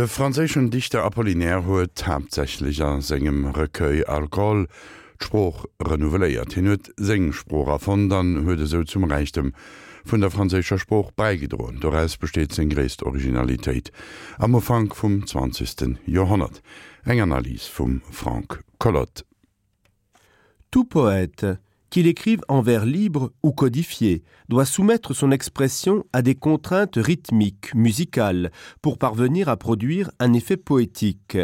De franzéschen Dichter Apollinaire huet hauptsächlich an segem Recueil Alkohol, Spruch renouveléiert hin huet Sengprocher von dann huet eso zum Reichtem vun der franzécher Spruch beigedroen. Doreis besteet seg grést Originalitéit am Fang vum 20. Johonnert. Eg Analys vum Frank Collot. Tout poète qu'il écrive en vers libre ou codifié, doit soumettre son expression à des contraintes rythmiques, musicales, pour parvenir à produire un effet poétique.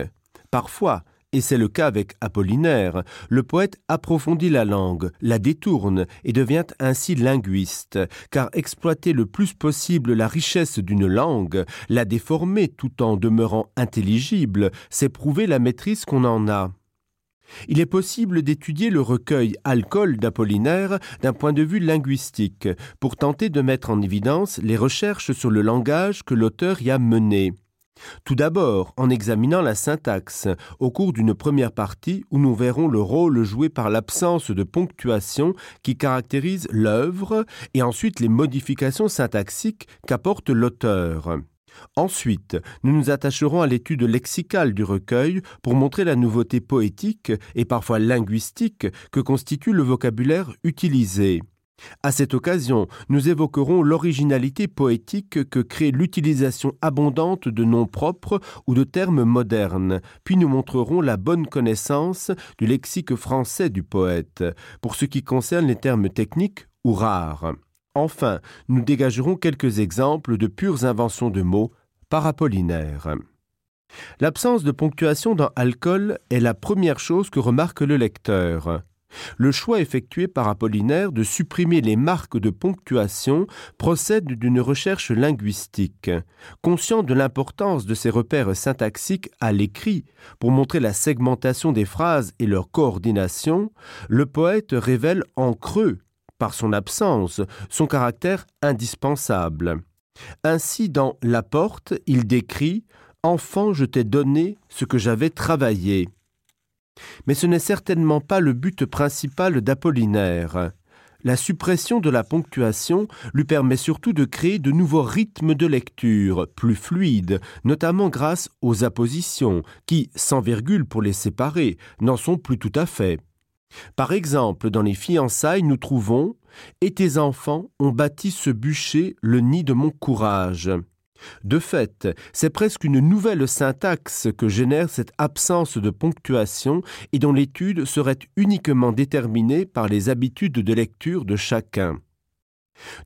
Parfois, et c'est le cas avec Apollinaire, le poète approfondit la langue, la détourne et devient ainsi linguiste, car exploiter le plus possible la richesse d'une langue, la déformer tout en demeurant intelligible, c'est prouver la maîtrise qu'on en a. Il est possible d'étudier le recueil Alcool d'Apollinaire d'un point de vue linguistique, pour tenter de mettre en évidence les recherches sur le langage que l'auteur y a mené. Tout d'abord, en examinant la syntaxe, au cours d'une première partie où nous verrons le rôle joué par l'absence de ponctuation qui caractérise l'œuvre, et ensuite les modifications syntaxiques qu'apporte l'auteur. Ensuite, nous nous attacherons à l'étude lexicale du recueil pour montrer la nouveauté poétique et parfois linguistique que constitue le vocabulaire utilisé. À cette occasion, nous évoquerons l'originalité poétique que crée l'utilisation abondante de noms propres ou de termes modernes, puis nous montrerons la bonne connaissance du lexique français du poète, pour ce qui concerne les termes techniques ou rares. Enfin, nous dégagerons quelques exemples de pures inventions de mots par Apollinaire. L'absence de ponctuation dans alcool est la première chose que remarque le lecteur. Le choix effectué par Apollinaire de supprimer les marques de ponctuation procède d'une recherche linguistique. Conscient de l'importance de ces repères syntaxiques à l'écrit pour montrer la segmentation des phrases et leur coordination, le poète révèle en creux par son absence, son caractère indispensable. Ainsi, dans La porte, il décrit Enfant, je t'ai donné ce que j'avais travaillé. Mais ce n'est certainement pas le but principal d'Apollinaire. La suppression de la ponctuation lui permet surtout de créer de nouveaux rythmes de lecture, plus fluides, notamment grâce aux appositions, qui, sans virgule pour les séparer, n'en sont plus tout à fait. Par exemple, dans les fiançailles, nous trouvons Et tes enfants ont bâti ce bûcher le nid de mon courage. De fait, c'est presque une nouvelle syntaxe que génère cette absence de ponctuation et dont l'étude serait uniquement déterminée par les habitudes de lecture de chacun.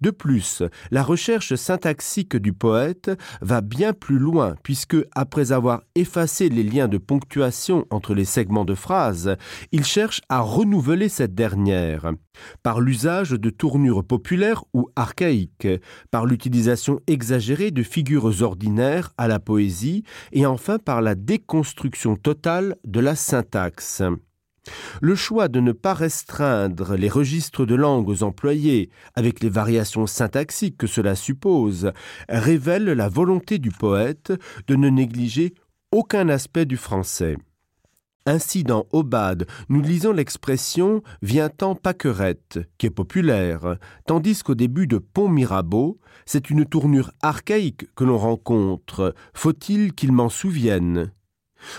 De plus, la recherche syntaxique du poète va bien plus loin puisque, après avoir effacé les liens de ponctuation entre les segments de phrases, il cherche à renouveler cette dernière par l'usage de tournures populaires ou archaïques, par l'utilisation exagérée de figures ordinaires à la poésie et enfin par la déconstruction totale de la syntaxe. Le choix de ne pas restreindre les registres de langues employés, avec les variations syntaxiques que cela suppose, révèle la volonté du poète de ne négliger aucun aspect du français. Ainsi dans Obad, nous lisons l'expression vient en paquerette, qui est populaire, tandis qu'au début de Pont Mirabeau, c'est une tournure archaïque que l'on rencontre, faut-il qu'il m'en souvienne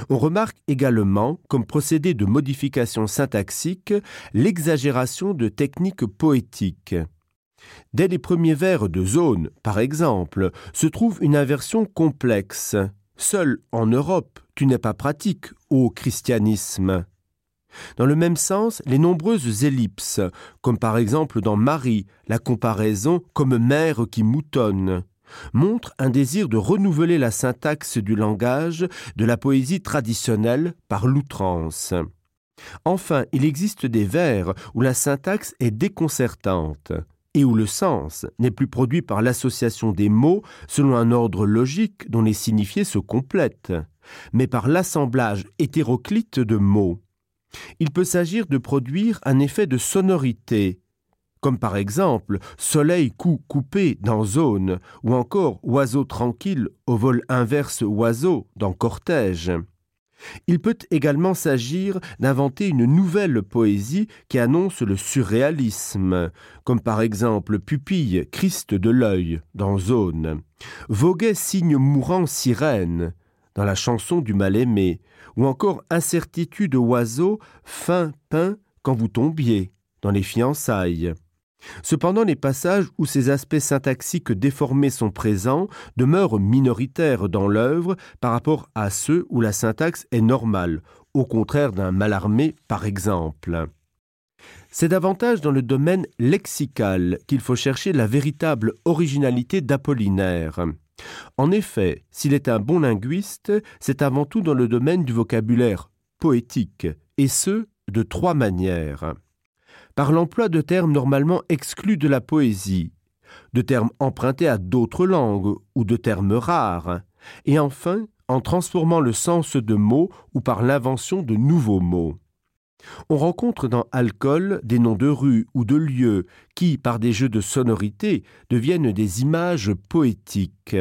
On remarque également, comme procédé de modification syntaxique, l'exagération de techniques poétiques. Dès les premiers vers de zone, par exemple, se trouve une inversion complexe. Seul en Europe, tu n'es pas pratique au christianisme. Dans le même sens, les nombreuses ellipses, comme par exemple dans Marie, la comparaison comme mère qui moutonne, montre un désir de renouveler la syntaxe du langage de la poésie traditionnelle par l'outrance. Enfin, il existe des vers où la syntaxe est déconcertante et où le sens n'est plus produit par l'association des mots selon un ordre logique dont les signifiés se complètent, mais par l'assemblage hétéroclite de mots. Il peut s'agir de produire un effet de sonorité, comme par exemple soleil coup coupé dans zone ou encore oiseau tranquille au vol inverse oiseau dans cortège. Il peut également s'agir d'inventer une nouvelle poésie qui annonce le surréalisme, comme par exemple pupille Christ de l'œil dans zone, voguet signe mourant sirène, dans la chanson du mal-aimé, ou encore incertitude oiseau, fin peint quand vous tombiez dans les fiançailles. Cependant, les passages où ces aspects syntaxiques déformés sont présents demeurent minoritaires dans l'œuvre par rapport à ceux où la syntaxe est normale, au contraire d'un malarmé par exemple. C'est davantage dans le domaine lexical qu'il faut chercher la véritable originalité d'Apollinaire. En effet, s'il est un bon linguiste, c'est avant tout dans le domaine du vocabulaire poétique, et ce, de trois manières par l'emploi de termes normalement exclus de la poésie, de termes empruntés à d'autres langues ou de termes rares, et enfin en transformant le sens de mots ou par l'invention de nouveaux mots. On rencontre dans Alcool des noms de rues ou de lieux qui, par des jeux de sonorité, deviennent des images poétiques.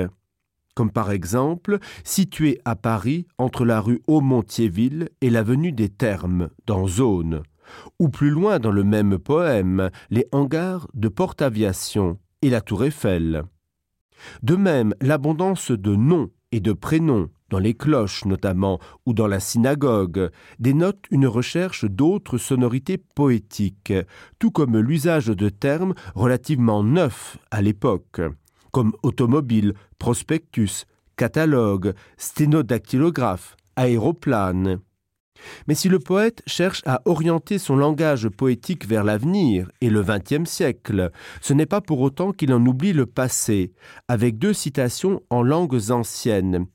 Comme par exemple, situé à Paris entre la rue Aumont-Thiéville et l'avenue des Thermes, dans Zone, ou plus loin dans le même poème, les hangars de porte-aviation et la tour Eiffel. De même, l'abondance de noms et de prénoms, dans les cloches notamment, ou dans la synagogue, dénote une recherche d'autres sonorités poétiques, tout comme l'usage de termes relativement neufs à l'époque, comme automobile, prospectus, catalogue, sténodactylographe, aéroplane. Mais si le poète cherche à orienter son langage poétique vers l'avenir et le XXe siècle, ce n'est pas pour autant qu'il en oublie le passé, avec deux citations en langues anciennes,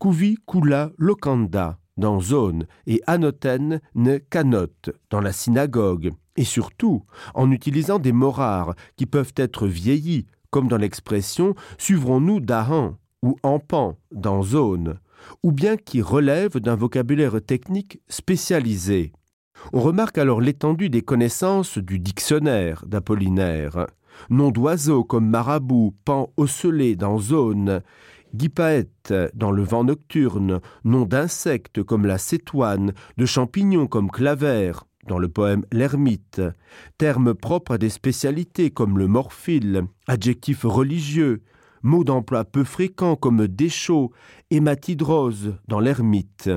Kuvi Kula Lokanda dans Zone et Anoten ne Kanot dans la synagogue, et surtout en utilisant des mots rares qui peuvent être vieillis, comme dans l'expression Suivrons-nous d'Ahan ou Ampan dans Zone ou bien qui relève d'un vocabulaire technique spécialisé. On remarque alors l'étendue des connaissances du dictionnaire d'Apollinaire. Nom d'oiseaux comme marabout, pan ocellé dans zone, guipaète dans le vent nocturne, nom d'insectes comme la cétoine, de champignons comme claver, dans le poème L'ermite, termes propres à des spécialités comme le morphile, adjectifs religieux, mots d'emploi peu fréquents comme déchaud, hématidrose dans l'ermite.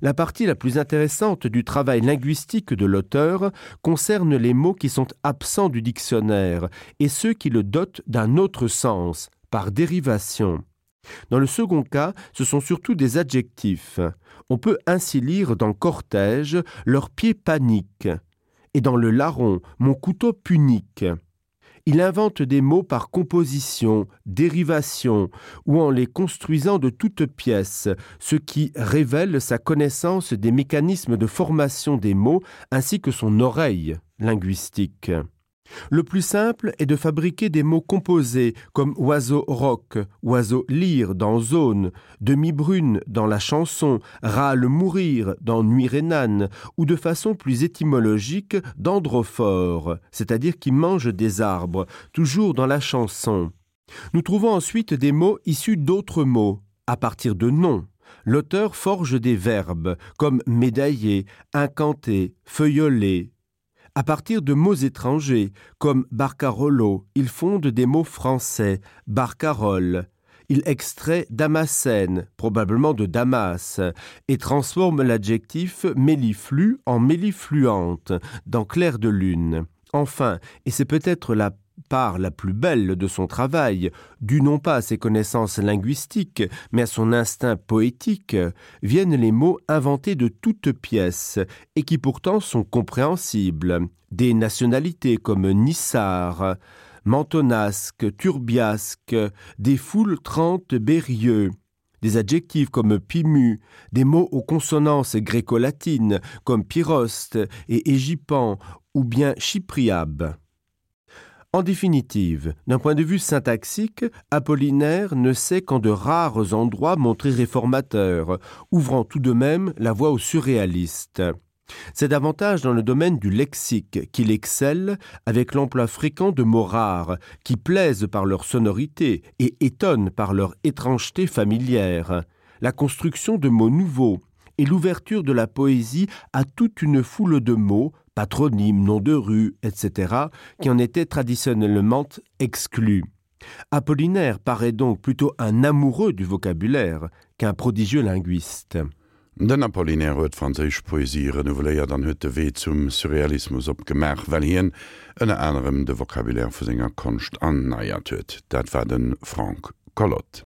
La partie la plus intéressante du travail linguistique de l'auteur concerne les mots qui sont absents du dictionnaire et ceux qui le dotent d'un autre sens, par dérivation. Dans le second cas, ce sont surtout des adjectifs. On peut ainsi lire dans cortège leur pied panique et dans le larron mon couteau punique. Il invente des mots par composition, dérivation, ou en les construisant de toutes pièces, ce qui révèle sa connaissance des mécanismes de formation des mots ainsi que son oreille linguistique. Le plus simple est de fabriquer des mots composés comme oiseau roc, oiseau lire dans zone, demi-brune dans la chanson, râle mourir dans nuit rénane, ou de façon plus étymologique d'androphore, c'est-à-dire qui mange des arbres, toujours dans la chanson. Nous trouvons ensuite des mots issus d'autres mots, à partir de noms. L'auteur forge des verbes comme médailler, incanter, feuilleler, à partir de mots étrangers, comme Barcarolo, il fonde des mots français, Barcarole. Il extrait Damascène, probablement de Damas, et transforme l'adjectif méliflu en mélifluente, dans clair de lune. Enfin, et c'est peut-être la part la plus belle de son travail, dû non pas à ses connaissances linguistiques, mais à son instinct poétique, viennent les mots inventés de toutes pièces et qui pourtant sont compréhensibles. Des nationalités comme Nissar, Mentonasque, Turbiasque, des foules trente bérieux, des adjectifs comme pimu, des mots aux consonances gréco-latines comme pyroste et égipan ou bien chypriabe. En définitive, d'un point de vue syntaxique, Apollinaire ne sait qu'en de rares endroits montrer réformateur, ouvrant tout de même la voie aux surréalistes. C'est davantage dans le domaine du lexique qu'il excelle avec l'emploi fréquent de mots rares qui plaisent par leur sonorité et étonnent par leur étrangeté familière, la construction de mots nouveaux et l'ouverture de la poésie à toute une foule de mots, patronymes, noms de rue, etc., qui en étaient traditionnellement exclus. Apollinaire paraît donc plutôt un amoureux du vocabulaire qu'un prodigieux linguiste. Den Apollinaire huet Fraseich Poesie renouveléiert an huet de Wee zum Surrealismus opgemer, well hien ënne enem de Vokabulär vu senger Konst annaiert huet, dat war den Frank Collot.